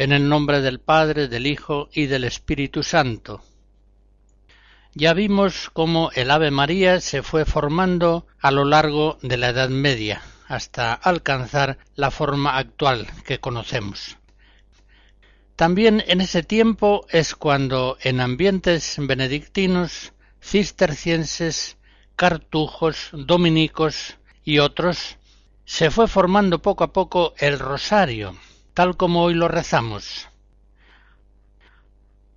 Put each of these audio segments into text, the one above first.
En el nombre del Padre, del Hijo y del Espíritu Santo. Ya vimos cómo el Ave María se fue formando a lo largo de la Edad Media, hasta alcanzar la forma actual que conocemos. También en ese tiempo es cuando en ambientes benedictinos, cistercienses, cartujos, dominicos y otros se fue formando poco a poco el rosario, tal como hoy lo rezamos.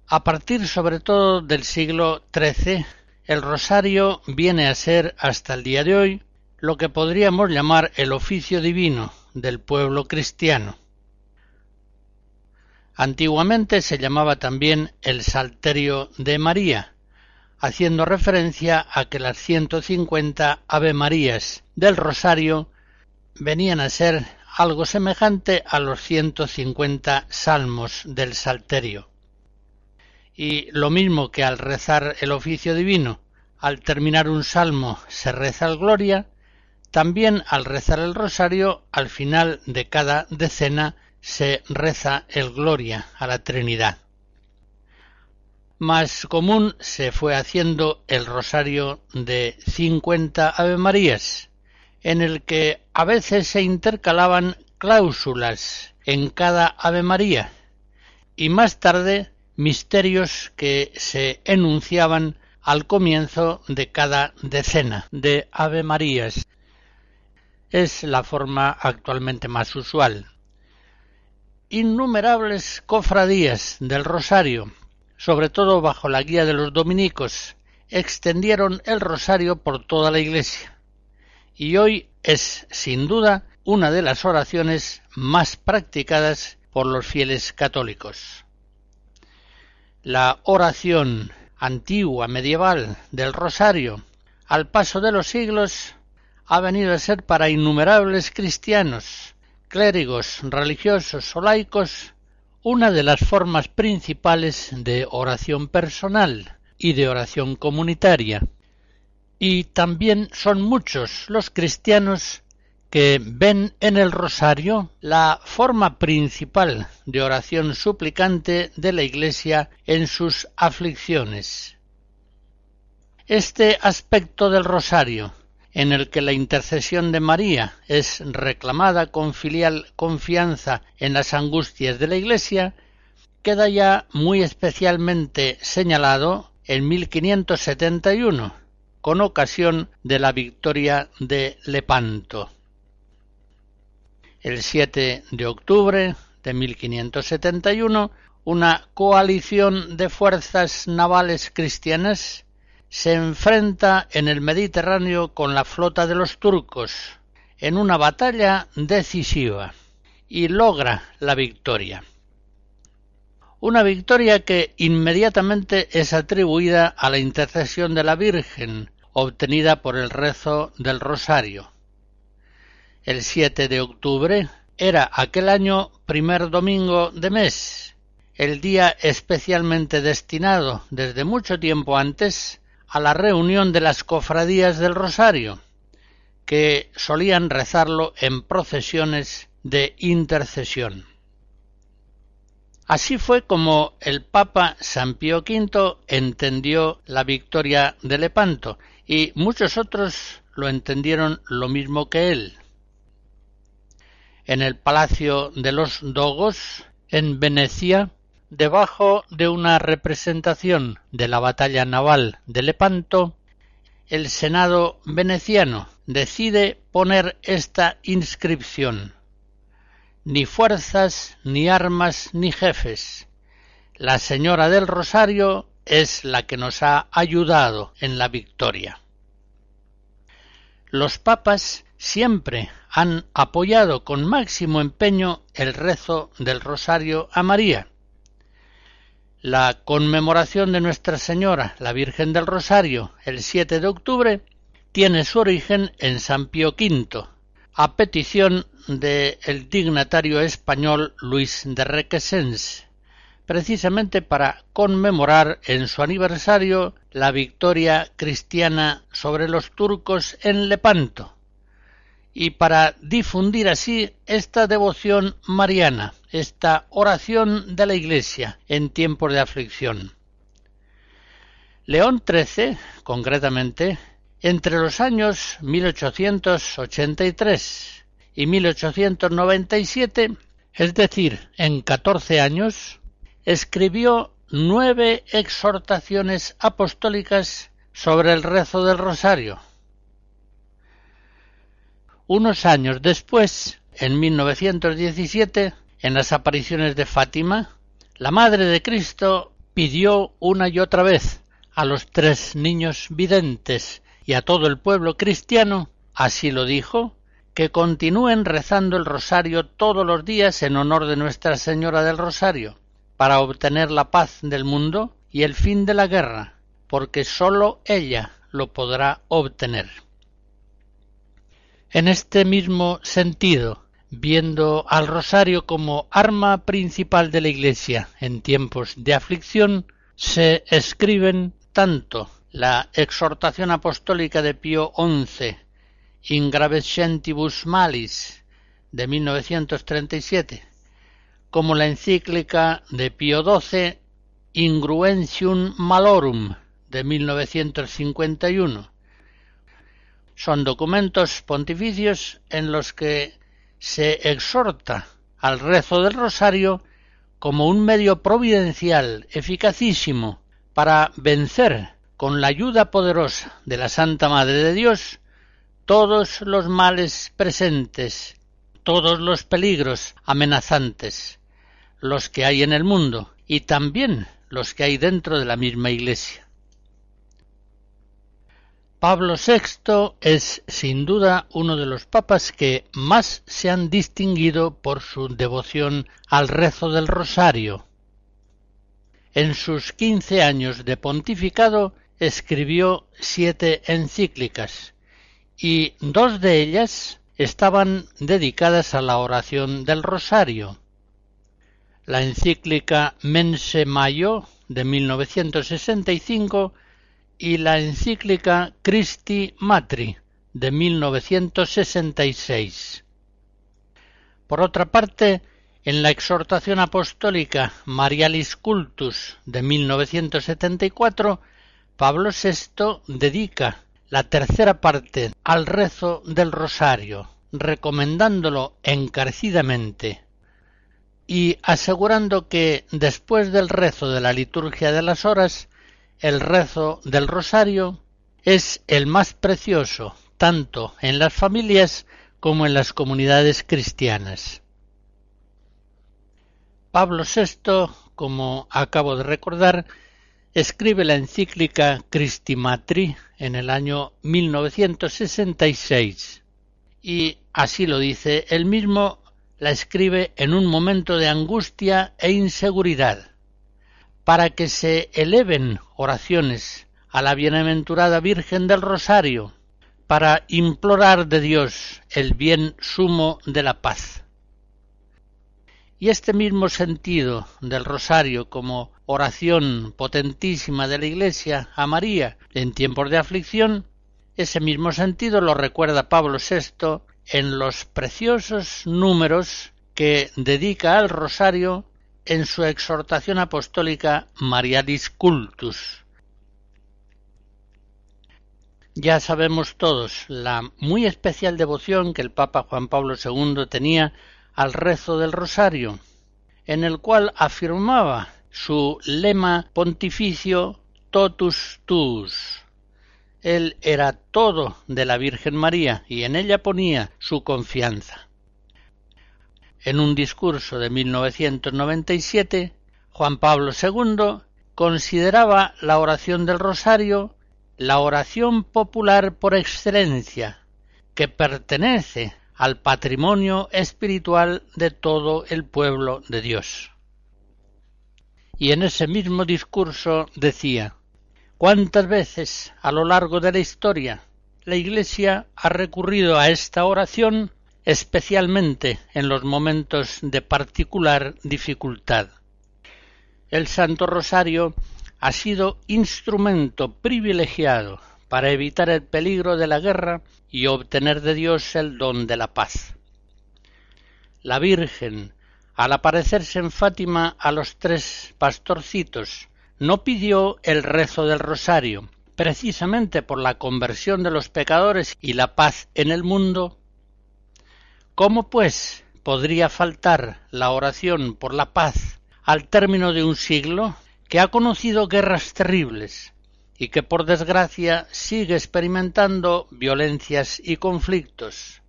A partir sobre todo del siglo XIII, el rosario viene a ser hasta el día de hoy lo que podríamos llamar el oficio divino del pueblo cristiano. Antiguamente se llamaba también el Salterio de María, haciendo referencia a que las 150 Ave Marías del Rosario venían a ser algo semejante a los 150 salmos del Salterio. Y lo mismo que al rezar el oficio divino, al terminar un salmo se reza el Gloria, también al rezar el rosario, al final de cada decena se reza el Gloria a la Trinidad. Más común se fue haciendo el rosario de 50 Ave Marías, en el que a veces se intercalaban cláusulas en cada Ave María y más tarde misterios que se enunciaban al comienzo de cada decena de Ave Marías. Es la forma actualmente más usual. Innumerables cofradías del Rosario, sobre todo bajo la guía de los dominicos, extendieron el Rosario por toda la Iglesia y hoy es, sin duda, una de las oraciones más practicadas por los fieles católicos. La oración antigua medieval del rosario, al paso de los siglos, ha venido a ser para innumerables cristianos, clérigos, religiosos o laicos, una de las formas principales de oración personal y de oración comunitaria y también son muchos los cristianos que ven en el rosario la forma principal de oración suplicante de la Iglesia en sus aflicciones. Este aspecto del rosario, en el que la intercesión de María es reclamada con filial confianza en las angustias de la Iglesia, queda ya muy especialmente señalado en 1571 con ocasión de la victoria de Lepanto. El 7 de octubre de 1571, una coalición de fuerzas navales cristianas se enfrenta en el Mediterráneo con la flota de los turcos en una batalla decisiva y logra la victoria. Una victoria que inmediatamente es atribuida a la intercesión de la Virgen, obtenida por el rezo del rosario. El 7 de octubre era aquel año primer domingo de mes, el día especialmente destinado desde mucho tiempo antes a la reunión de las cofradías del rosario, que solían rezarlo en procesiones de intercesión. Así fue como el Papa San Pío V entendió la victoria de Lepanto y muchos otros lo entendieron lo mismo que él. en el Palacio de los Dogos, en Venecia, debajo de una representación de la batalla naval de Lepanto, el Senado veneciano decide poner esta inscripción Ni fuerzas, ni armas, ni jefes. La Señora del Rosario es la que nos ha ayudado en la victoria. Los papas siempre han apoyado con máximo empeño el rezo del Rosario a María. La conmemoración de Nuestra Señora, la Virgen del Rosario, el 7 de octubre, tiene su origen en San Pío V, a petición del dignatario español Luis de Requesens, precisamente para conmemorar en su aniversario la victoria cristiana sobre los turcos en Lepanto y para difundir así esta devoción mariana, esta oración de la Iglesia en tiempos de aflicción. León XIII, concretamente, entre los años 1883 y 1897, es decir, en catorce años, escribió nueve exhortaciones apostólicas sobre el rezo del rosario. Unos años después, en 1917, en las apariciones de Fátima, la Madre de Cristo pidió una y otra vez a los tres niños videntes y a todo el pueblo cristiano, así lo dijo, que continúen rezando el rosario todos los días en honor de Nuestra Señora del Rosario, para obtener la paz del mundo y el fin de la guerra, porque sólo ella lo podrá obtener. En este mismo sentido, viendo al rosario como arma principal de la Iglesia en tiempos de aflicción, se escriben tanto la exhortación apostólica de Pío XI, Ingravescentibus Malis, de 1937, como la encíclica de Pío XII Ingruentium Malorum de 1951. Son documentos pontificios en los que se exhorta al rezo del rosario como un medio providencial eficacísimo para vencer con la ayuda poderosa de la Santa Madre de Dios todos los males presentes, todos los peligros amenazantes, los que hay en el mundo y también los que hay dentro de la misma Iglesia. Pablo VI es sin duda uno de los papas que más se han distinguido por su devoción al rezo del rosario. En sus quince años de pontificado escribió siete encíclicas y dos de ellas estaban dedicadas a la oración del rosario la encíclica Mense Mayo de 1965 y la encíclica Christi Matri de 1966. Por otra parte, en la exhortación apostólica Marialis Cultus de 1974, Pablo VI dedica la tercera parte al rezo del rosario, recomendándolo encarecidamente y asegurando que después del rezo de la liturgia de las horas, el rezo del rosario es el más precioso tanto en las familias como en las comunidades cristianas. Pablo VI, como acabo de recordar, escribe la encíclica Christi Matri en el año 1966 y así lo dice él mismo la escribe en un momento de angustia e inseguridad, para que se eleven oraciones a la bienaventurada Virgen del Rosario, para implorar de Dios el bien sumo de la paz. Y este mismo sentido del rosario como oración potentísima de la Iglesia a María en tiempos de aflicción, ese mismo sentido lo recuerda Pablo VI en los preciosos números que dedica al rosario en su exhortación apostólica Marialis Cultus. Ya sabemos todos la muy especial devoción que el Papa Juan Pablo II tenía al rezo del rosario, en el cual afirmaba su lema pontificio totus tuus. Él era todo de la Virgen María y en ella ponía su confianza. En un discurso de 1997, Juan Pablo II consideraba la oración del rosario la oración popular por excelencia, que pertenece al patrimonio espiritual de todo el pueblo de Dios. Y en ese mismo discurso decía ¿Cuántas veces a lo largo de la historia la Iglesia ha recurrido a esta oración especialmente en los momentos de particular dificultad? El Santo Rosario ha sido instrumento privilegiado para evitar el peligro de la guerra y obtener de Dios el don de la paz. La Virgen, al aparecerse en Fátima a los tres pastorcitos, no pidió el rezo del rosario, precisamente por la conversión de los pecadores y la paz en el mundo. ¿Cómo, pues, podría faltar la oración por la paz al término de un siglo que ha conocido guerras terribles y que por desgracia sigue experimentando violencias y conflictos.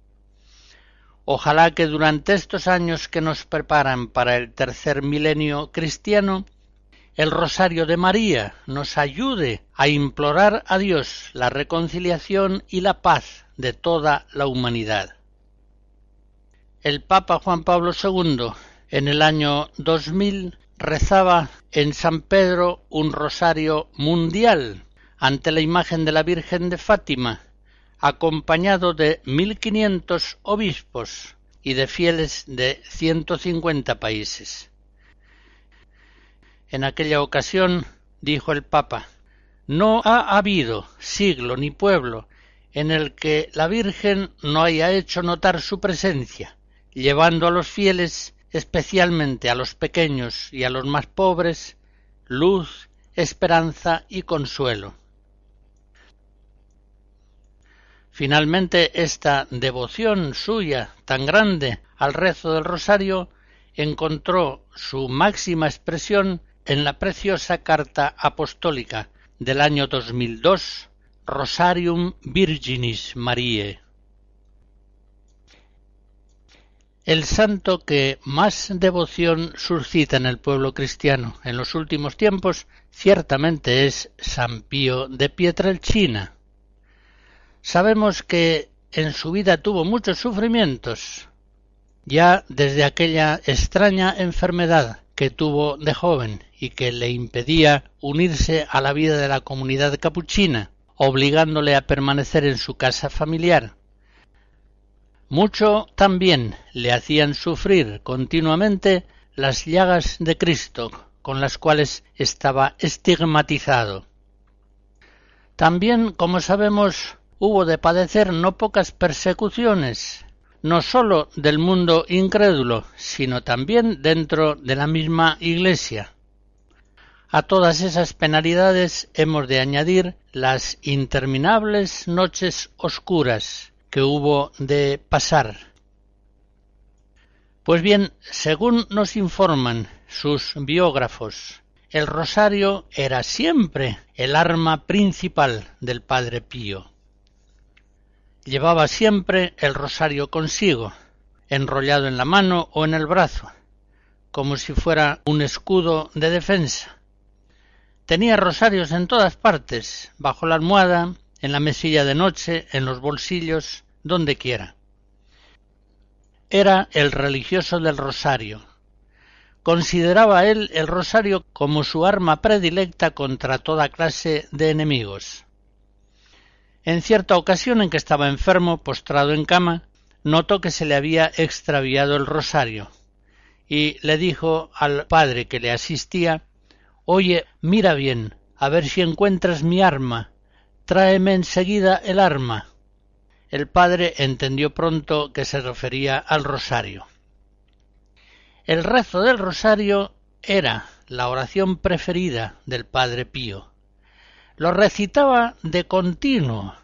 Ojalá que durante estos años que nos preparan para el tercer milenio cristiano, el Rosario de María nos ayude a implorar a Dios la reconciliación y la paz de toda la humanidad. El Papa Juan Pablo II, en el año 2000, rezaba en San Pedro un rosario mundial ante la imagen de la Virgen de Fátima, acompañado de mil quinientos obispos y de fieles de ciento cincuenta países. En aquella ocasión dijo el Papa No ha habido siglo ni pueblo en el que la Virgen no haya hecho notar su presencia, llevando a los fieles especialmente a los pequeños y a los más pobres, luz, esperanza y consuelo. Finalmente, esta devoción suya tan grande al rezo del rosario encontró su máxima expresión en la preciosa carta apostólica del año 2002, Rosarium Virginis Mariae. El santo que más devoción suscita en el pueblo cristiano en los últimos tiempos ciertamente es San Pío de Pietrelcina. Sabemos que en su vida tuvo muchos sufrimientos, ya desde aquella extraña enfermedad que tuvo de joven y que le impedía unirse a la vida de la comunidad capuchina, obligándole a permanecer en su casa familiar mucho también le hacían sufrir continuamente las llagas de Cristo con las cuales estaba estigmatizado. También, como sabemos, hubo de padecer no pocas persecuciones, no sólo del mundo incrédulo, sino también dentro de la misma Iglesia. A todas esas penalidades hemos de añadir las interminables noches oscuras que hubo de pasar. Pues bien, según nos informan sus biógrafos, el rosario era siempre el arma principal del Padre Pío. Llevaba siempre el rosario consigo, enrollado en la mano o en el brazo, como si fuera un escudo de defensa. Tenía rosarios en todas partes, bajo la almohada, en la mesilla de noche, en los bolsillos, donde quiera. Era el religioso del rosario. Consideraba él el rosario como su arma predilecta contra toda clase de enemigos. En cierta ocasión en que estaba enfermo, postrado en cama, notó que se le había extraviado el rosario, y le dijo al padre que le asistía Oye, mira bien, a ver si encuentras mi arma. Tráeme enseguida el arma. El padre entendió pronto que se refería al rosario. El rezo del rosario era la oración preferida del padre Pío. Lo recitaba de continuo,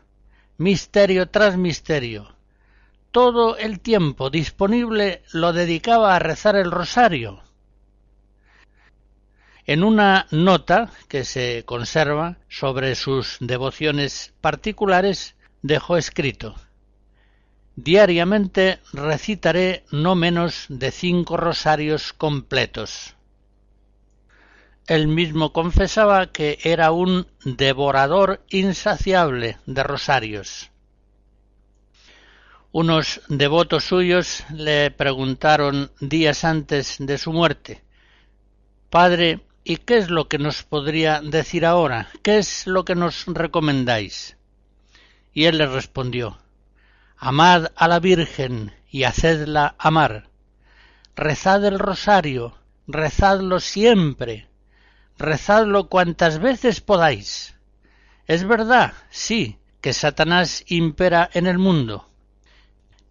misterio tras misterio. Todo el tiempo disponible lo dedicaba a rezar el rosario. En una nota que se conserva sobre sus devociones particulares dejó escrito Diariamente recitaré no menos de cinco rosarios completos. Él mismo confesaba que era un devorador insaciable de rosarios. Unos devotos suyos le preguntaron días antes de su muerte Padre, ¿y qué es lo que nos podría decir ahora? ¿Qué es lo que nos recomendáis? Y él le respondió Amad a la Virgen y hacedla amar. Rezad el rosario, rezadlo siempre, rezadlo cuantas veces podáis. Es verdad, sí, que Satanás impera en el mundo,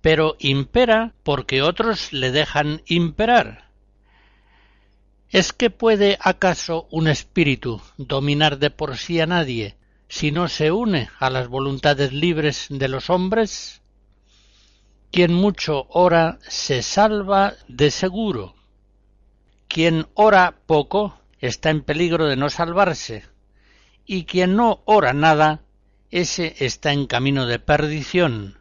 pero impera porque otros le dejan imperar. ¿Es que puede acaso un espíritu dominar de por sí a nadie si no se une a las voluntades libres de los hombres? Quien mucho ora se salva de seguro. Quien ora poco está en peligro de no salvarse, y quien no ora nada, ese está en camino de perdición.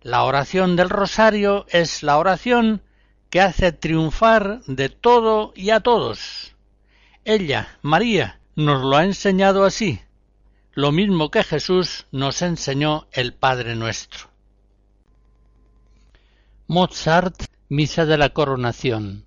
La oración del rosario es la oración que hace triunfar de todo y a todos. Ella, María, nos lo ha enseñado así, lo mismo que Jesús nos enseñó el Padre nuestro. Mozart, Misa de la Coronación.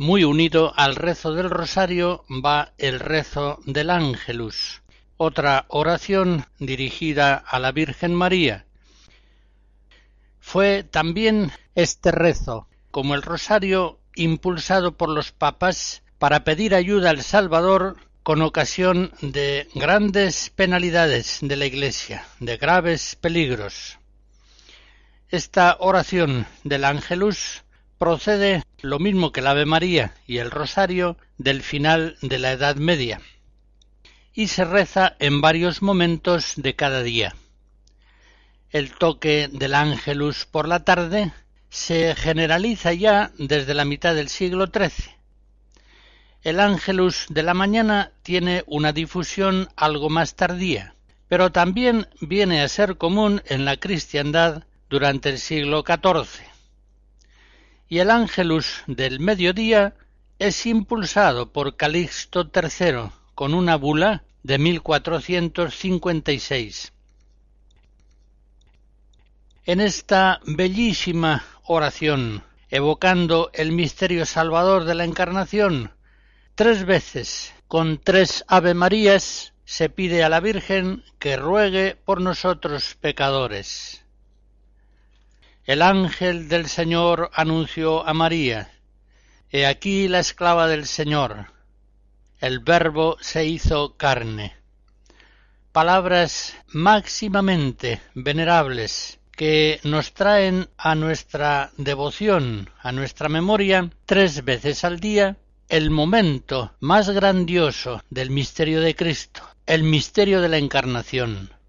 Muy unido al rezo del rosario va el rezo del ángelus, otra oración dirigida a la Virgen María. Fue también este rezo, como el rosario, impulsado por los papas para pedir ayuda al Salvador con ocasión de grandes penalidades de la Iglesia, de graves peligros. Esta oración del ángelus procede lo mismo que el Ave María y el Rosario del final de la Edad Media, y se reza en varios momentos de cada día. El toque del Ángelus por la tarde se generaliza ya desde la mitad del siglo XIII. El Ángelus de la mañana tiene una difusión algo más tardía, pero también viene a ser común en la cristiandad durante el siglo XIV y el Ángelus del mediodía es impulsado por Calixto III con una bula de 1456. En esta bellísima oración, evocando el misterio salvador de la Encarnación, tres veces, con tres Ave Marías, se pide a la Virgen que ruegue por nosotros pecadores. El ángel del Señor anunció a María, He aquí la esclava del Señor. El Verbo se hizo carne. palabras máximamente venerables que nos traen a nuestra devoción, a nuestra memoria, tres veces al día, el momento más grandioso del misterio de Cristo, el misterio de la Encarnación,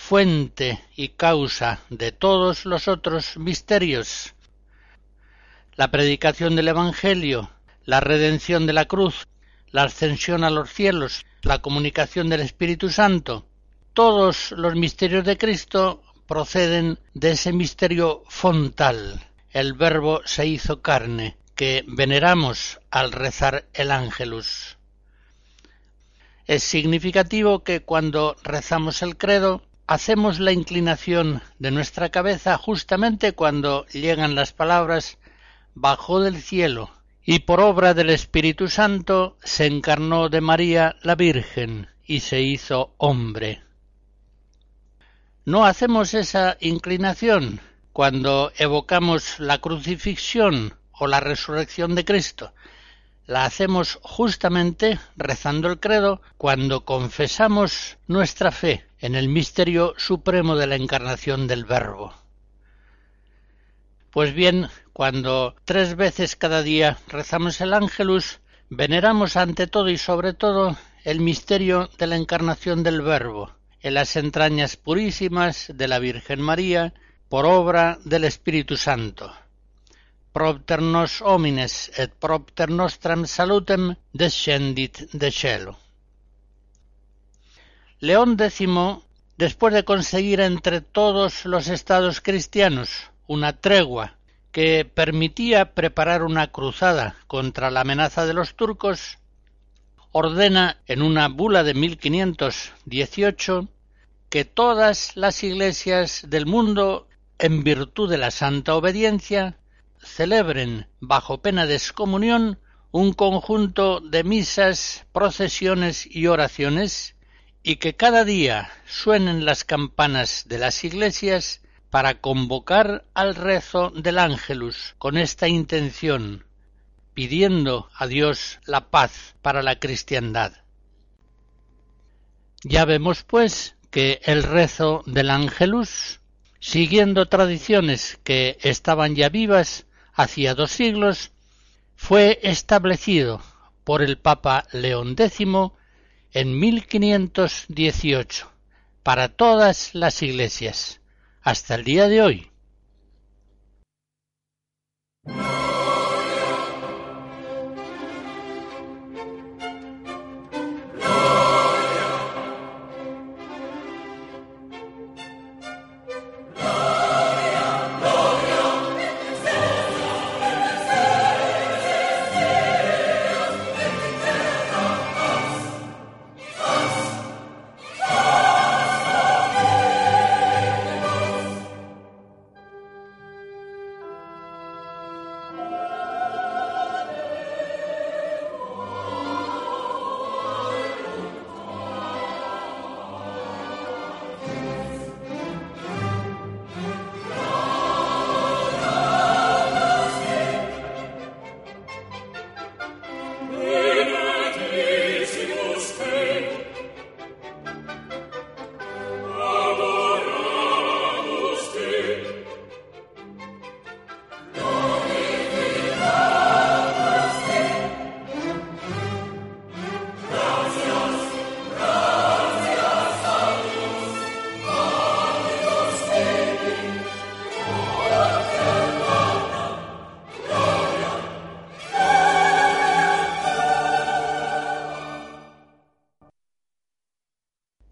fuente y causa de todos los otros misterios. La predicación del Evangelio, la redención de la cruz, la ascensión a los cielos, la comunicación del Espíritu Santo, todos los misterios de Cristo proceden de ese misterio fontal, el Verbo se hizo carne, que veneramos al rezar el ángelus. Es significativo que cuando rezamos el credo hacemos la inclinación de nuestra cabeza justamente cuando llegan las palabras bajó del cielo y por obra del Espíritu Santo se encarnó de María la Virgen y se hizo hombre. No hacemos esa inclinación cuando evocamos la crucifixión o la resurrección de Cristo. La hacemos justamente rezando el credo cuando confesamos nuestra fe en el misterio supremo de la encarnación del Verbo. Pues bien, cuando tres veces cada día rezamos el ángelus, veneramos ante todo y sobre todo el misterio de la encarnación del Verbo, en las entrañas purísimas de la Virgen María, por obra del Espíritu Santo. Propter nos homines et propter nostram salutem descendit de cielo. León X, después de conseguir entre todos los estados cristianos una tregua que permitía preparar una cruzada contra la amenaza de los turcos, ordena en una bula de 1518 que todas las iglesias del mundo, en virtud de la santa obediencia, celebren bajo pena de excomunión un conjunto de misas, procesiones y oraciones, y que cada día suenen las campanas de las iglesias para convocar al rezo del ángelus con esta intención pidiendo a Dios la paz para la cristiandad. Ya vemos, pues, que el rezo del ángelus, siguiendo tradiciones que estaban ya vivas hacía dos siglos, fue establecido por el Papa León X en 1518 para todas las iglesias, hasta el día de hoy.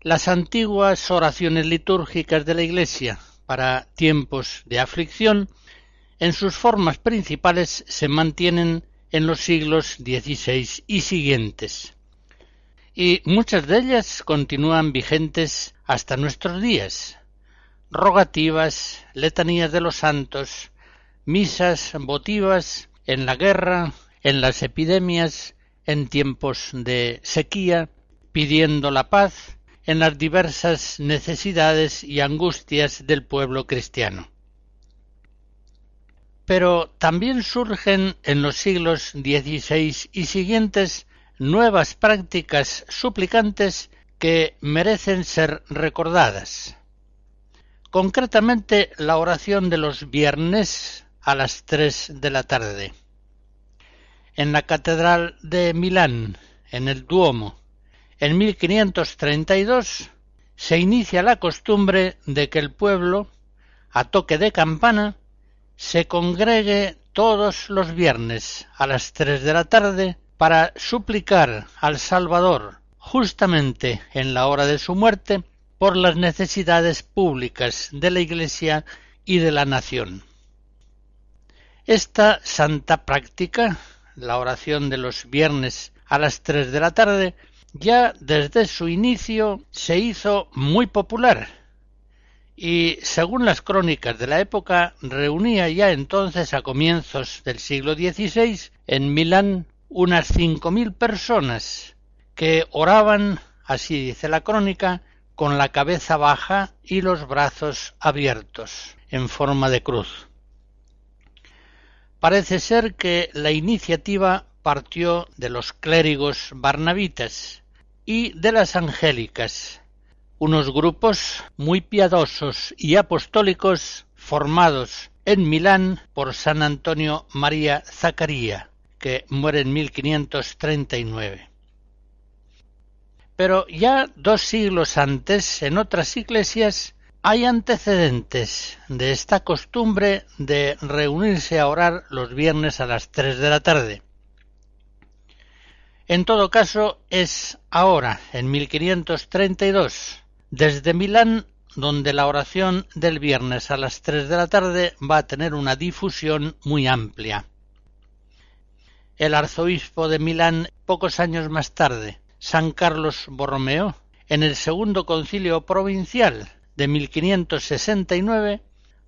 Las antiguas oraciones litúrgicas de la Iglesia para tiempos de aflicción, en sus formas principales se mantienen en los siglos XVI y siguientes. Y muchas de ellas continúan vigentes hasta nuestros días. Rogativas, letanías de los santos, misas votivas en la guerra, en las epidemias, en tiempos de sequía, pidiendo la paz, en las diversas necesidades y angustias del pueblo cristiano. Pero también surgen en los siglos XVI y siguientes nuevas prácticas suplicantes que merecen ser recordadas. Concretamente la oración de los viernes a las tres de la tarde. En la Catedral de Milán, en el Duomo, en 1532, se inicia la costumbre de que el pueblo, a toque de campana, se congregue todos los viernes a las tres de la tarde para suplicar al Salvador, justamente en la hora de su muerte, por las necesidades públicas de la Iglesia y de la nación. Esta santa práctica, la oración de los viernes a las tres de la tarde, ya desde su inicio se hizo muy popular y, según las crónicas de la época, reunía ya entonces a comienzos del siglo XVI en Milán unas cinco mil personas que oraban, así dice la crónica, con la cabeza baja y los brazos abiertos, en forma de cruz. Parece ser que la iniciativa partió de los clérigos barnabitas y de las angélicas, unos grupos muy piadosos y apostólicos formados en Milán por San Antonio María Zacaría, que muere en 1539. Pero ya dos siglos antes, en otras iglesias, hay antecedentes de esta costumbre de reunirse a orar los viernes a las tres de la tarde. En todo caso, es ahora, en 1532, desde Milán, donde la oración del viernes a las tres de la tarde va a tener una difusión muy amplia. El arzobispo de Milán, pocos años más tarde, San Carlos Borromeo, en el segundo concilio provincial de 1569,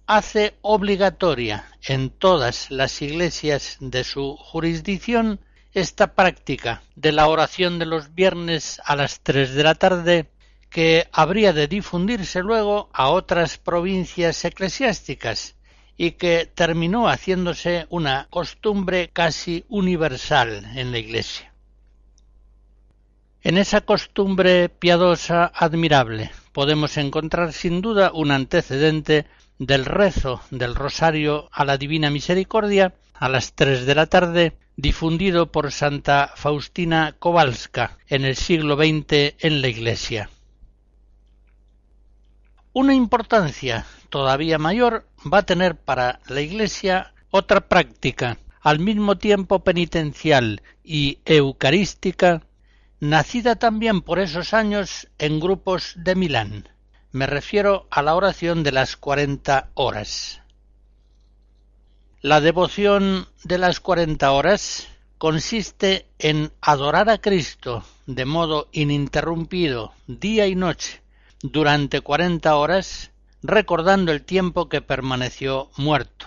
hace obligatoria en todas las iglesias de su jurisdicción esta práctica de la oración de los viernes a las tres de la tarde que habría de difundirse luego a otras provincias eclesiásticas y que terminó haciéndose una costumbre casi universal en la Iglesia. En esa costumbre piadosa admirable podemos encontrar sin duda un antecedente del rezo del rosario a la Divina Misericordia a las tres de la tarde, difundido por Santa Faustina Kowalska en el siglo XX en la Iglesia. Una importancia todavía mayor va a tener para la Iglesia otra práctica, al mismo tiempo penitencial y eucarística, nacida también por esos años en grupos de Milán. Me refiero a la oración de las cuarenta horas. La devoción de las cuarenta horas consiste en adorar a Cristo de modo ininterrumpido día y noche durante cuarenta horas, recordando el tiempo que permaneció muerto.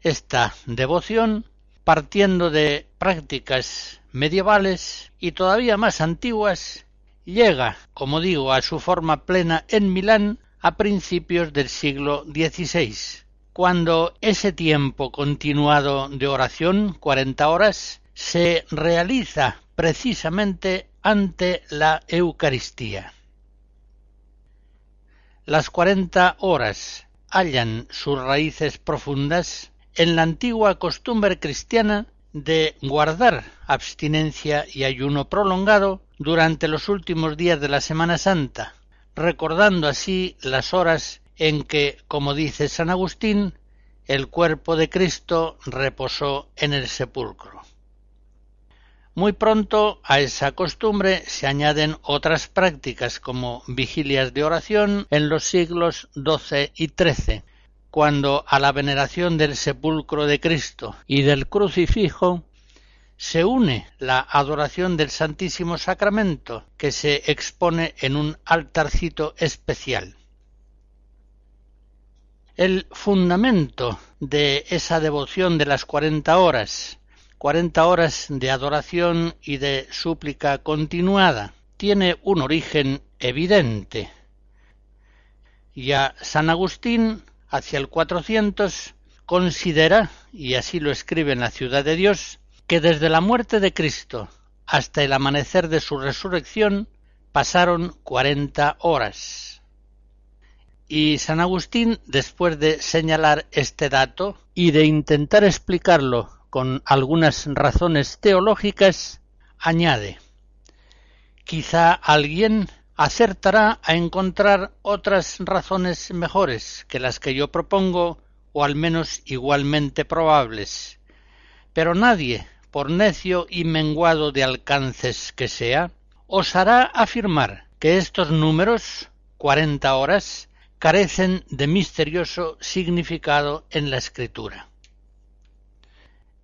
Esta devoción, partiendo de prácticas medievales y todavía más antiguas, llega, como digo, a su forma plena en Milán a principios del siglo XVI, cuando ese tiempo continuado de oración, cuarenta horas, se realiza precisamente ante la Eucaristía. Las cuarenta horas hallan sus raíces profundas en la antigua costumbre cristiana de guardar abstinencia y ayuno prolongado durante los últimos días de la Semana Santa, recordando así las horas en que, como dice San Agustín, el cuerpo de Cristo reposó en el sepulcro. Muy pronto a esa costumbre se añaden otras prácticas como vigilias de oración en los siglos XII y XIII, cuando a la veneración del sepulcro de Cristo y del crucifijo se une la adoración del Santísimo Sacramento, que se expone en un altarcito especial. El fundamento de esa devoción de las cuarenta horas cuarenta horas de adoración y de súplica continuada. Tiene un origen evidente. Ya San Agustín, hacia el 400, considera, y así lo escribe en la Ciudad de Dios, que desde la muerte de Cristo hasta el amanecer de su resurrección pasaron cuarenta horas. Y San Agustín, después de señalar este dato y de intentar explicarlo con algunas razones teológicas, añade Quizá alguien acertará a encontrar otras razones mejores que las que yo propongo, o al menos igualmente probables. Pero nadie, por necio y menguado de alcances que sea, osará afirmar que estos números, cuarenta horas, carecen de misterioso significado en la escritura.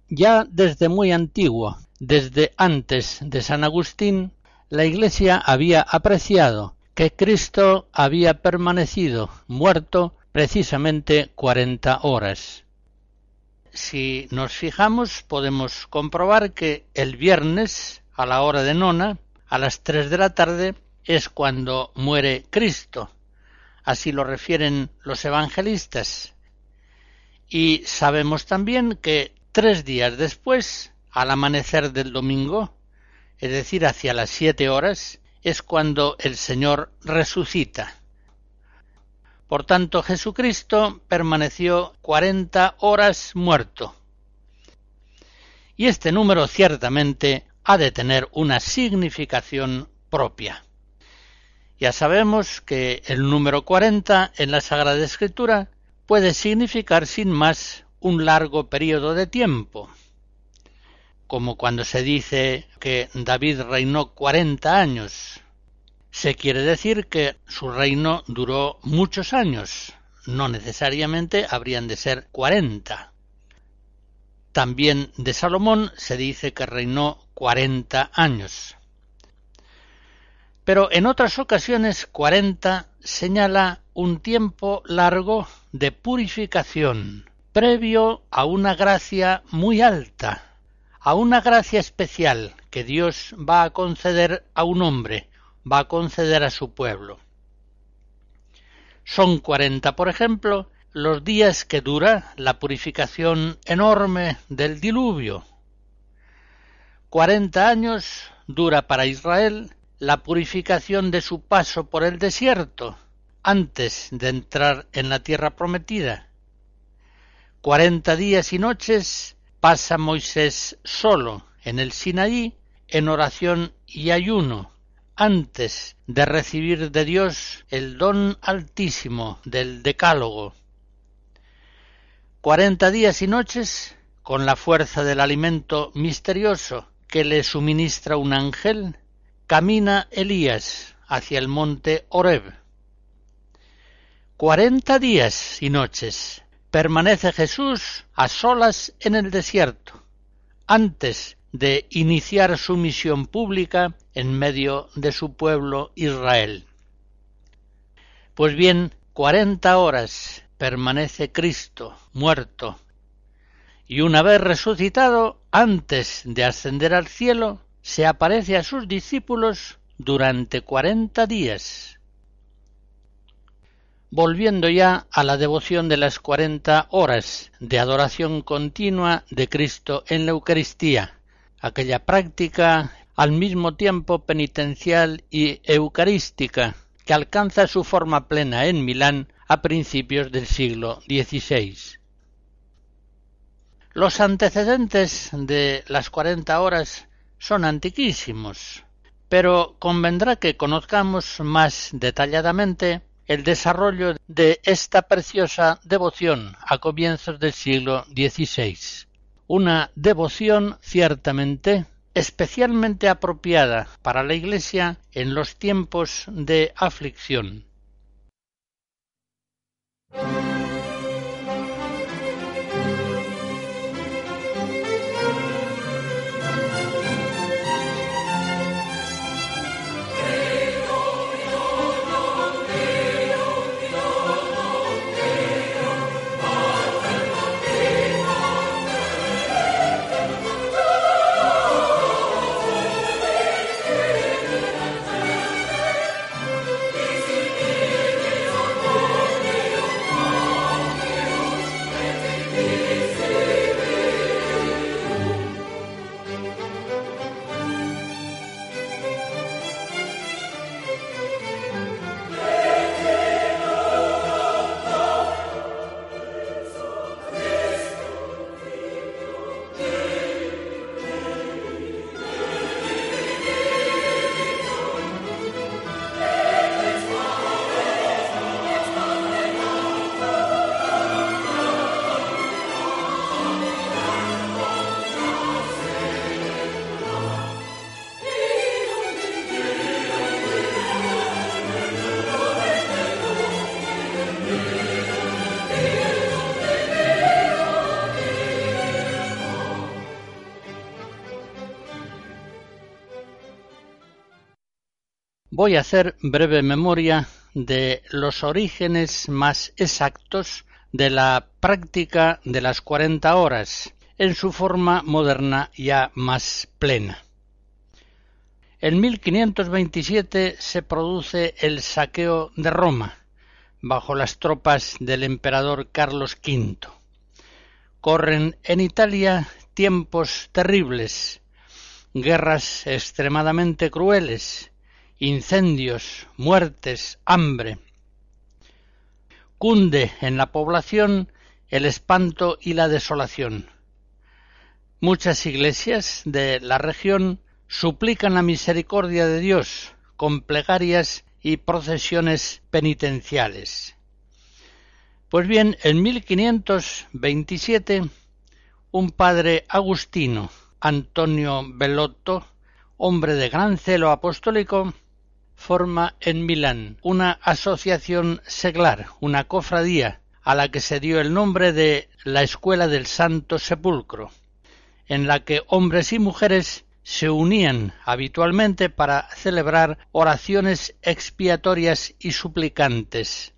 Ya desde muy antiguo, desde antes de San Agustín, la Iglesia había apreciado que Cristo había permanecido muerto precisamente cuarenta horas. Si nos fijamos, podemos comprobar que el viernes, a la hora de nona, a las tres de la tarde, es cuando muere Cristo. Así lo refieren los evangelistas. Y sabemos también que tres días después, al amanecer del domingo, es decir, hacia las siete horas, es cuando el Señor resucita. Por tanto, Jesucristo permaneció cuarenta horas muerto. Y este número ciertamente ha de tener una significación propia. Ya sabemos que el número cuarenta en la Sagrada Escritura puede significar sin más un largo periodo de tiempo, como cuando se dice que David reinó cuarenta años. Se quiere decir que su reino duró muchos años, no necesariamente habrían de ser cuarenta. También de Salomón se dice que reinó cuarenta años. Pero en otras ocasiones cuarenta señala un tiempo largo de purificación, previo a una gracia muy alta, a una gracia especial que Dios va a conceder a un hombre, va a conceder a su pueblo. Son cuarenta, por ejemplo, los días que dura la purificación enorme del diluvio. Cuarenta años dura para Israel la purificación de su paso por el desierto antes de entrar en la tierra prometida. Cuarenta días y noches pasa Moisés solo en el Sinaí en oración y ayuno antes de recibir de Dios el don altísimo del decálogo. Cuarenta días y noches con la fuerza del alimento misterioso que le suministra un ángel, camina Elías hacia el monte Horeb. Cuarenta días y noches permanece Jesús a solas en el desierto, antes de iniciar su misión pública en medio de su pueblo Israel. Pues bien, cuarenta horas permanece Cristo muerto, y una vez resucitado, antes de ascender al cielo, se aparece a sus discípulos durante cuarenta días volviendo ya a la devoción de las cuarenta horas de adoración continua de Cristo en la Eucaristía, aquella práctica al mismo tiempo penitencial y eucarística que alcanza su forma plena en Milán a principios del siglo XVI. Los antecedentes de las cuarenta horas son antiquísimos, pero convendrá que conozcamos más detalladamente el desarrollo de esta preciosa devoción a comienzos del siglo XVI. Una devoción ciertamente especialmente apropiada para la Iglesia en los tiempos de aflicción. Voy a hacer breve memoria de los orígenes más exactos de la práctica de las cuarenta horas en su forma moderna ya más plena. En 1527 se produce el saqueo de Roma bajo las tropas del emperador Carlos V. Corren en Italia tiempos terribles, guerras extremadamente crueles, incendios, muertes, hambre. Cunde en la población el espanto y la desolación. Muchas iglesias de la región suplican la misericordia de Dios con plegarias y procesiones penitenciales. Pues bien, en 1527 un padre agustino, Antonio Bellotto, hombre de gran celo apostólico, forma en Milán una asociación seglar, una cofradía, a la que se dio el nombre de la Escuela del Santo Sepulcro, en la que hombres y mujeres se unían habitualmente para celebrar oraciones expiatorias y suplicantes.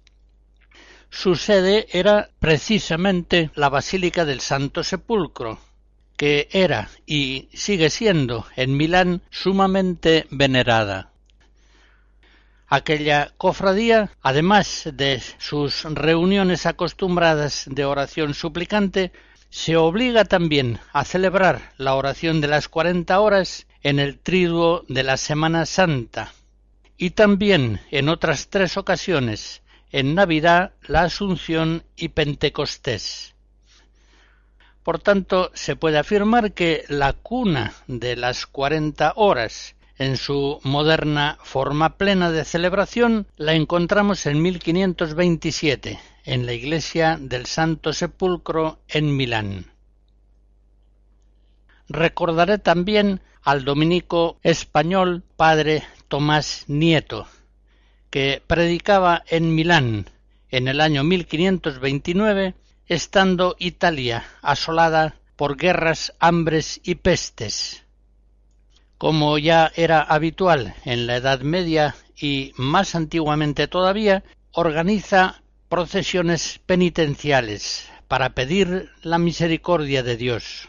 Su sede era precisamente la Basílica del Santo Sepulcro, que era y sigue siendo en Milán sumamente venerada. Aquella cofradía, además de sus reuniones acostumbradas de oración suplicante, se obliga también a celebrar la oración de las cuarenta horas en el triduo de la Semana Santa y también en otras tres ocasiones en Navidad, la Asunción y Pentecostés. Por tanto, se puede afirmar que la cuna de las cuarenta horas en su moderna forma plena de celebración la encontramos en 1527 en la iglesia del Santo Sepulcro en Milán. Recordaré también al dominico español padre Tomás Nieto, que predicaba en Milán en el año 1529, estando Italia asolada por guerras, hambres y pestes. Como ya era habitual en la Edad Media y más antiguamente todavía, organiza procesiones penitenciales para pedir la misericordia de Dios.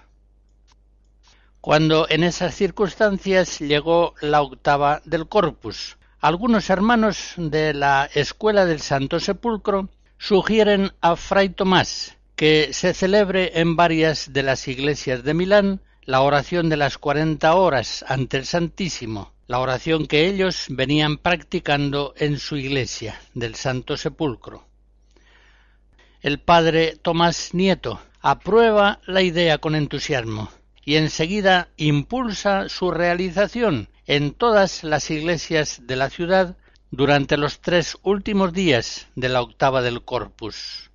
Cuando en esas circunstancias llegó la octava del Corpus, algunos hermanos de la Escuela del Santo Sepulcro sugieren a Fray Tomás que se celebre en varias de las iglesias de Milán la oración de las cuarenta horas ante el Santísimo, la oración que ellos venían practicando en su iglesia del Santo Sepulcro. El padre Tomás Nieto aprueba la idea con entusiasmo y enseguida impulsa su realización en todas las iglesias de la ciudad durante los tres últimos días de la octava del Corpus.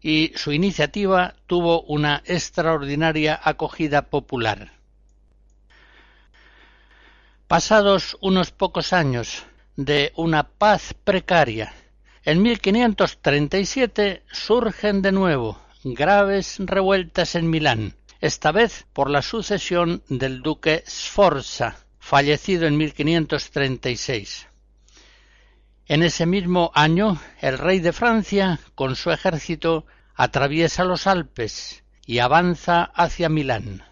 Y su iniciativa tuvo una extraordinaria acogida popular. Pasados unos pocos años de una paz precaria en 1537 surgen de nuevo graves revueltas en Milán, esta vez por la sucesión del duque Sforza, fallecido en 1536. En ese mismo año, el rey de Francia, con su ejército, atraviesa los Alpes y avanza hacia Milán.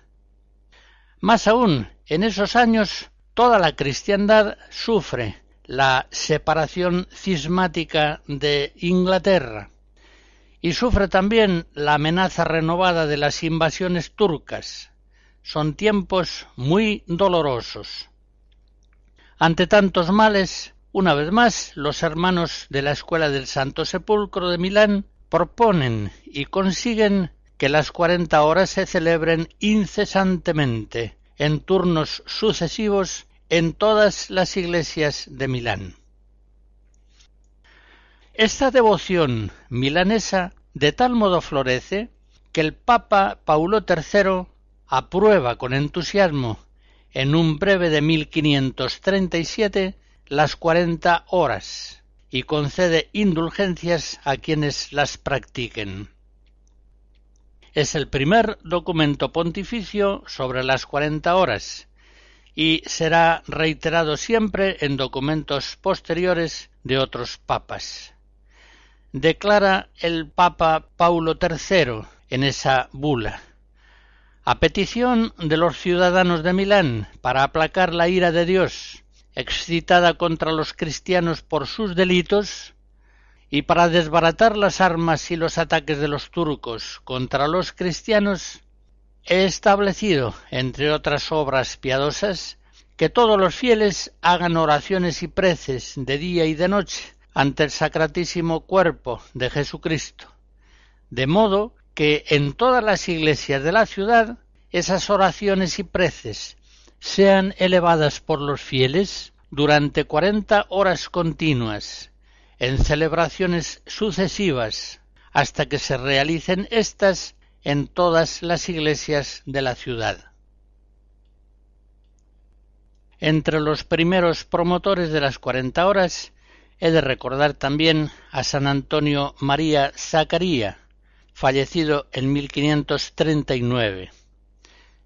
Más aún, en esos años, toda la cristiandad sufre la separación cismática de Inglaterra y sufre también la amenaza renovada de las invasiones turcas. Son tiempos muy dolorosos. Ante tantos males, una vez más, los hermanos de la Escuela del Santo Sepulcro de Milán proponen y consiguen que las cuarenta horas se celebren incesantemente, en turnos sucesivos en todas las iglesias de Milán. Esta devoción milanesa de tal modo florece que el Papa Paulo III aprueba con entusiasmo en un breve de 1537 las cuarenta horas y concede indulgencias a quienes las practiquen. Es el primer documento pontificio sobre las cuarenta horas y será reiterado siempre en documentos posteriores de otros papas. Declara el Papa Paulo III en esa bula. A petición de los ciudadanos de Milán para aplacar la ira de Dios, excitada contra los cristianos por sus delitos, y para desbaratar las armas y los ataques de los turcos contra los cristianos, He establecido, entre otras obras piadosas, que todos los fieles hagan oraciones y preces de día y de noche ante el sacratísimo cuerpo de Jesucristo, de modo que en todas las iglesias de la ciudad esas oraciones y preces sean elevadas por los fieles durante cuarenta horas continuas, en celebraciones sucesivas, hasta que se realicen éstas en todas las iglesias de la ciudad. Entre los primeros promotores de las cuarenta horas he de recordar también a San Antonio María Zacaría, fallecido en 1539.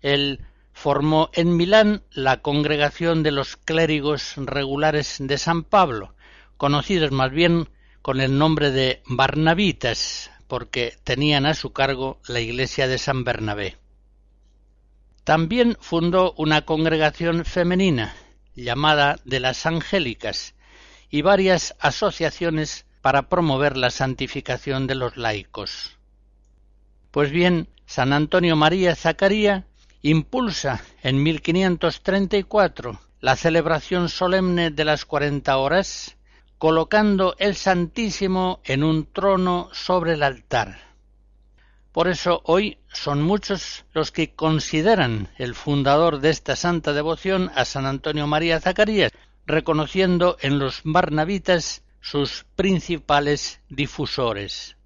Él formó en Milán la congregación de los clérigos regulares de San Pablo, conocidos más bien con el nombre de Barnabitas, porque tenían a su cargo la iglesia de San Bernabé. También fundó una congregación femenina llamada de las Angélicas y varias asociaciones para promover la santificación de los laicos. Pues bien, San Antonio María Zacaría impulsa en 1534 la celebración solemne de las cuarenta horas colocando el Santísimo en un trono sobre el altar. Por eso hoy son muchos los que consideran el fundador de esta santa devoción a San Antonio María Zacarías, reconociendo en los barnabitas sus principales difusores.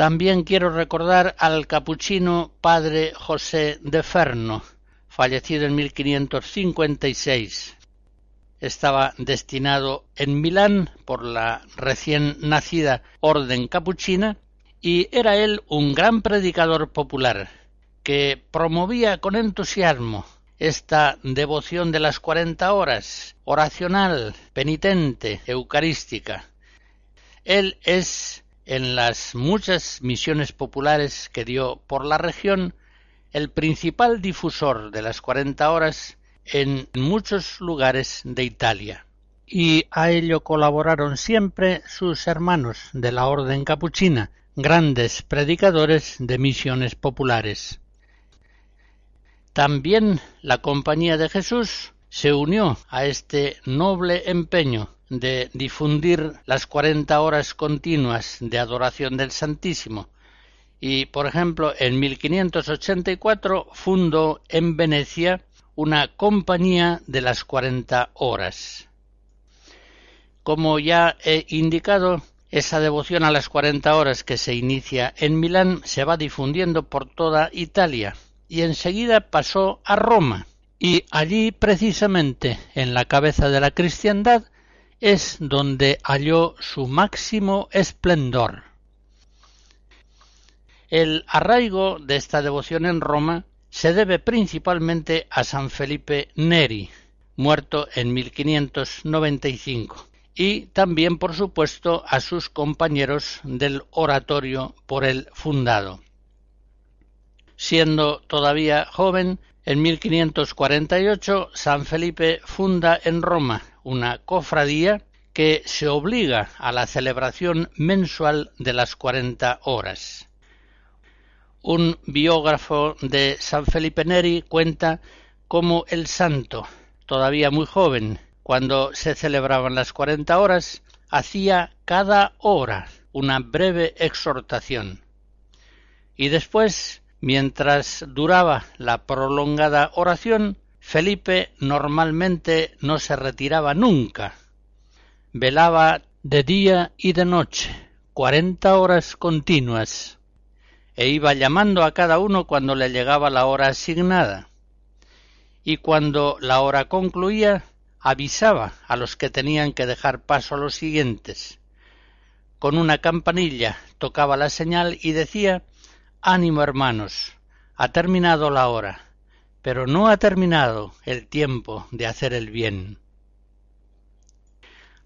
También quiero recordar al capuchino padre José de Ferno, fallecido en 1556 estaba destinado en Milán por la recién nacida orden capuchina y era él un gran predicador popular que promovía con entusiasmo esta devoción de las cuarenta horas, oracional, penitente, eucarística. Él es, en las muchas misiones populares que dio por la región, el principal difusor de las cuarenta horas en muchos lugares de Italia. Y a ello colaboraron siempre sus hermanos de la Orden Capuchina, grandes predicadores de misiones populares. También la Compañía de Jesús se unió a este noble empeño de difundir las cuarenta horas continuas de adoración del Santísimo, y, por ejemplo, en 1584 fundó en Venecia una compañía de las cuarenta horas. Como ya he indicado, esa devoción a las cuarenta horas que se inicia en Milán se va difundiendo por toda Italia y enseguida pasó a Roma y allí precisamente en la cabeza de la cristiandad es donde halló su máximo esplendor. El arraigo de esta devoción en Roma se debe principalmente a San Felipe Neri, muerto en 1595, y también, por supuesto, a sus compañeros del oratorio por él fundado. Siendo todavía joven, en 1548 San Felipe funda en Roma una cofradía que se obliga a la celebración mensual de las cuarenta horas. Un biógrafo de San Felipe Neri cuenta cómo el santo, todavía muy joven, cuando se celebraban las cuarenta horas, hacía cada hora una breve exhortación. Y después, mientras duraba la prolongada oración, Felipe normalmente no se retiraba nunca. Velaba de día y de noche, cuarenta horas continuas e iba llamando a cada uno cuando le llegaba la hora asignada. Y cuando la hora concluía, avisaba a los que tenían que dejar paso a los siguientes. Con una campanilla tocaba la señal y decía Ánimo hermanos, ha terminado la hora. pero no ha terminado el tiempo de hacer el bien.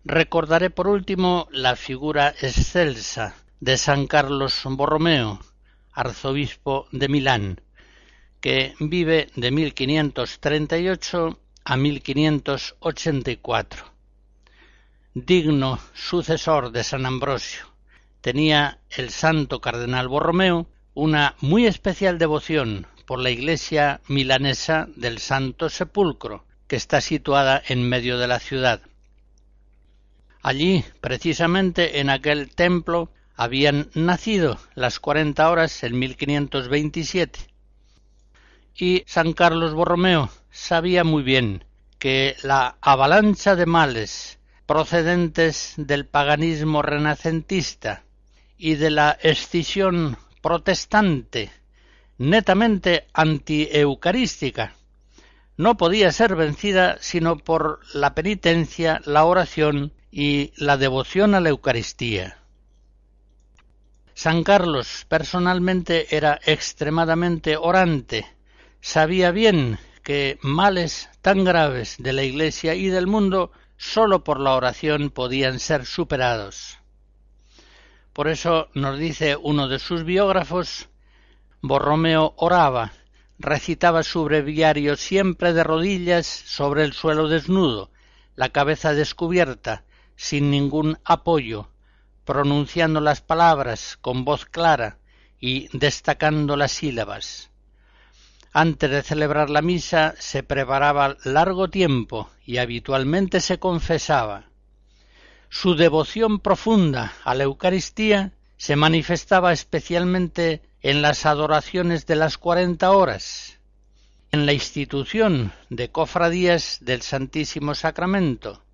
Recordaré por último la figura excelsa de San Carlos Borromeo, arzobispo de Milán, que vive de 1538 a 1584. Digno sucesor de San Ambrosio, tenía el santo cardenal Borromeo una muy especial devoción por la iglesia milanesa del Santo Sepulcro, que está situada en medio de la ciudad. Allí, precisamente en aquel templo, habían nacido las cuarenta horas en 1527. Y San Carlos Borromeo sabía muy bien que la avalancha de males procedentes del paganismo renacentista y de la escisión protestante netamente antieucarística no podía ser vencida sino por la penitencia, la oración y la devoción a la Eucaristía. San Carlos personalmente era extremadamente orante, sabía bien que males tan graves de la Iglesia y del mundo sólo por la oración podían ser superados. Por eso nos dice uno de sus biógrafos, Borromeo oraba, recitaba su breviario siempre de rodillas sobre el suelo desnudo, la cabeza descubierta, sin ningún apoyo, pronunciando las palabras con voz clara y destacando las sílabas. Antes de celebrar la misa se preparaba largo tiempo y habitualmente se confesaba. Su devoción profunda a la Eucaristía se manifestaba especialmente en las adoraciones de las cuarenta horas, en la institución de cofradías del Santísimo Sacramento,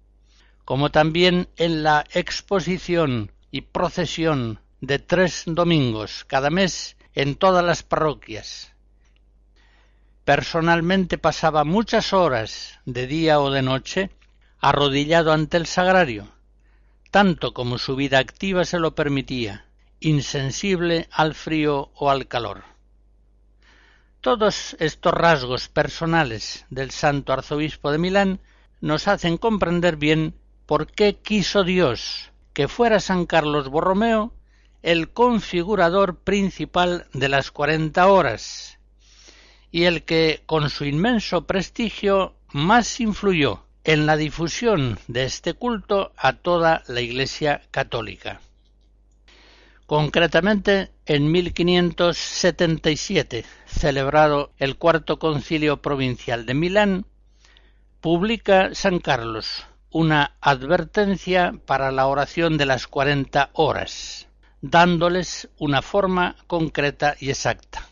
como también en la exposición y procesión de tres domingos cada mes en todas las parroquias. Personalmente pasaba muchas horas de día o de noche arrodillado ante el sagrario, tanto como su vida activa se lo permitía, insensible al frío o al calor. Todos estos rasgos personales del santo arzobispo de Milán nos hacen comprender bien por qué quiso Dios que fuera San Carlos Borromeo el configurador principal de las cuarenta horas y el que con su inmenso prestigio más influyó en la difusión de este culto a toda la Iglesia católica. Concretamente, en 1577, celebrado el cuarto concilio provincial de Milán, publica San Carlos una advertencia para la oración de las cuarenta horas, dándoles una forma concreta y exacta.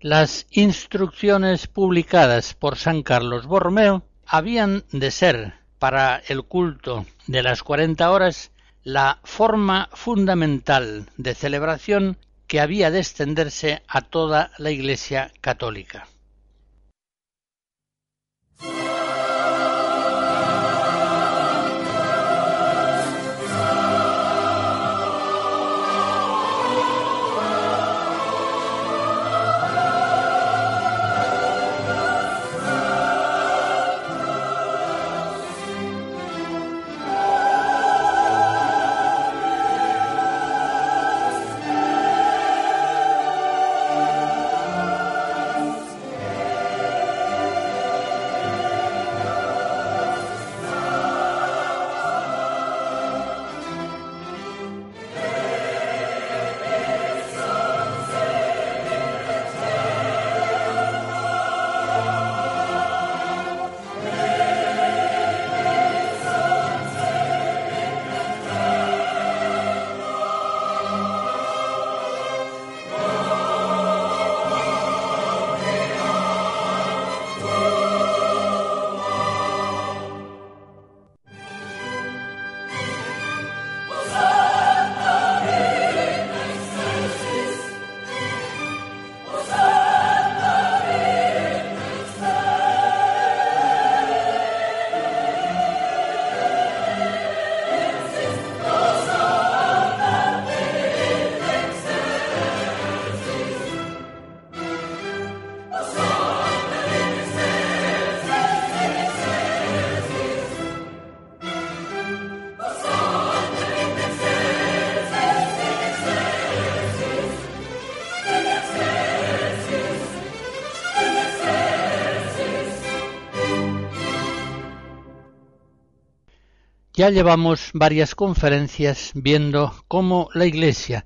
Las instrucciones publicadas por San Carlos Borromeo habían de ser para el culto de las cuarenta horas la forma fundamental de celebración que había de extenderse a toda la Iglesia católica. Ya llevamos varias conferencias viendo cómo la Iglesia,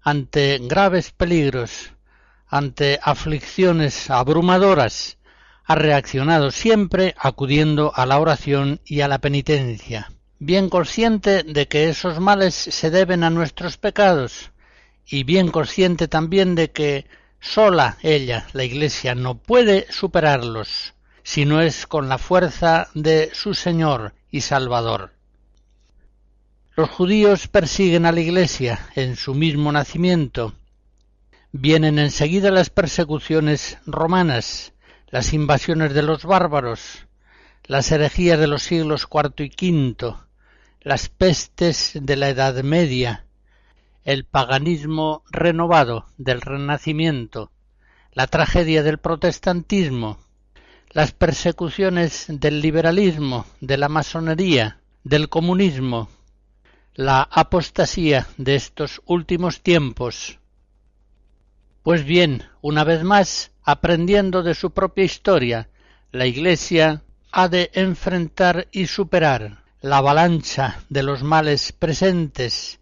ante graves peligros, ante aflicciones abrumadoras, ha reaccionado siempre acudiendo a la oración y a la penitencia, bien consciente de que esos males se deben a nuestros pecados, y bien consciente también de que sola ella, la Iglesia, no puede superarlos, si no es con la fuerza de su Señor y Salvador. Los judíos persiguen a la Iglesia en su mismo nacimiento. Vienen enseguida las persecuciones romanas, las invasiones de los bárbaros, las herejías de los siglos IV y V, las pestes de la Edad Media, el paganismo renovado del Renacimiento, la tragedia del protestantismo, las persecuciones del liberalismo, de la masonería, del comunismo, la apostasía de estos últimos tiempos. Pues bien, una vez más, aprendiendo de su propia historia, la Iglesia ha de enfrentar y superar la avalancha de los males presentes,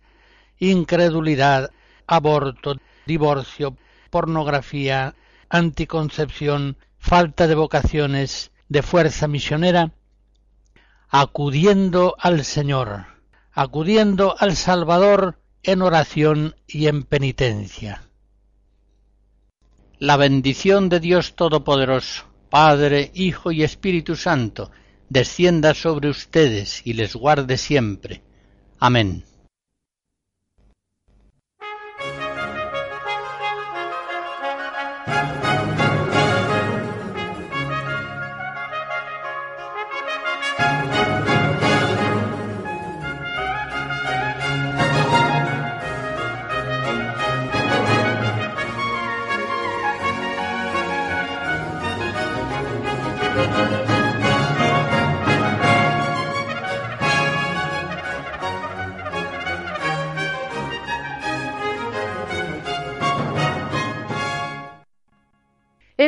incredulidad, aborto, divorcio, pornografía, anticoncepción, falta de vocaciones, de fuerza misionera, acudiendo al Señor acudiendo al Salvador en oración y en penitencia. La bendición de Dios Todopoderoso, Padre, Hijo y Espíritu Santo, descienda sobre ustedes y les guarde siempre. Amén.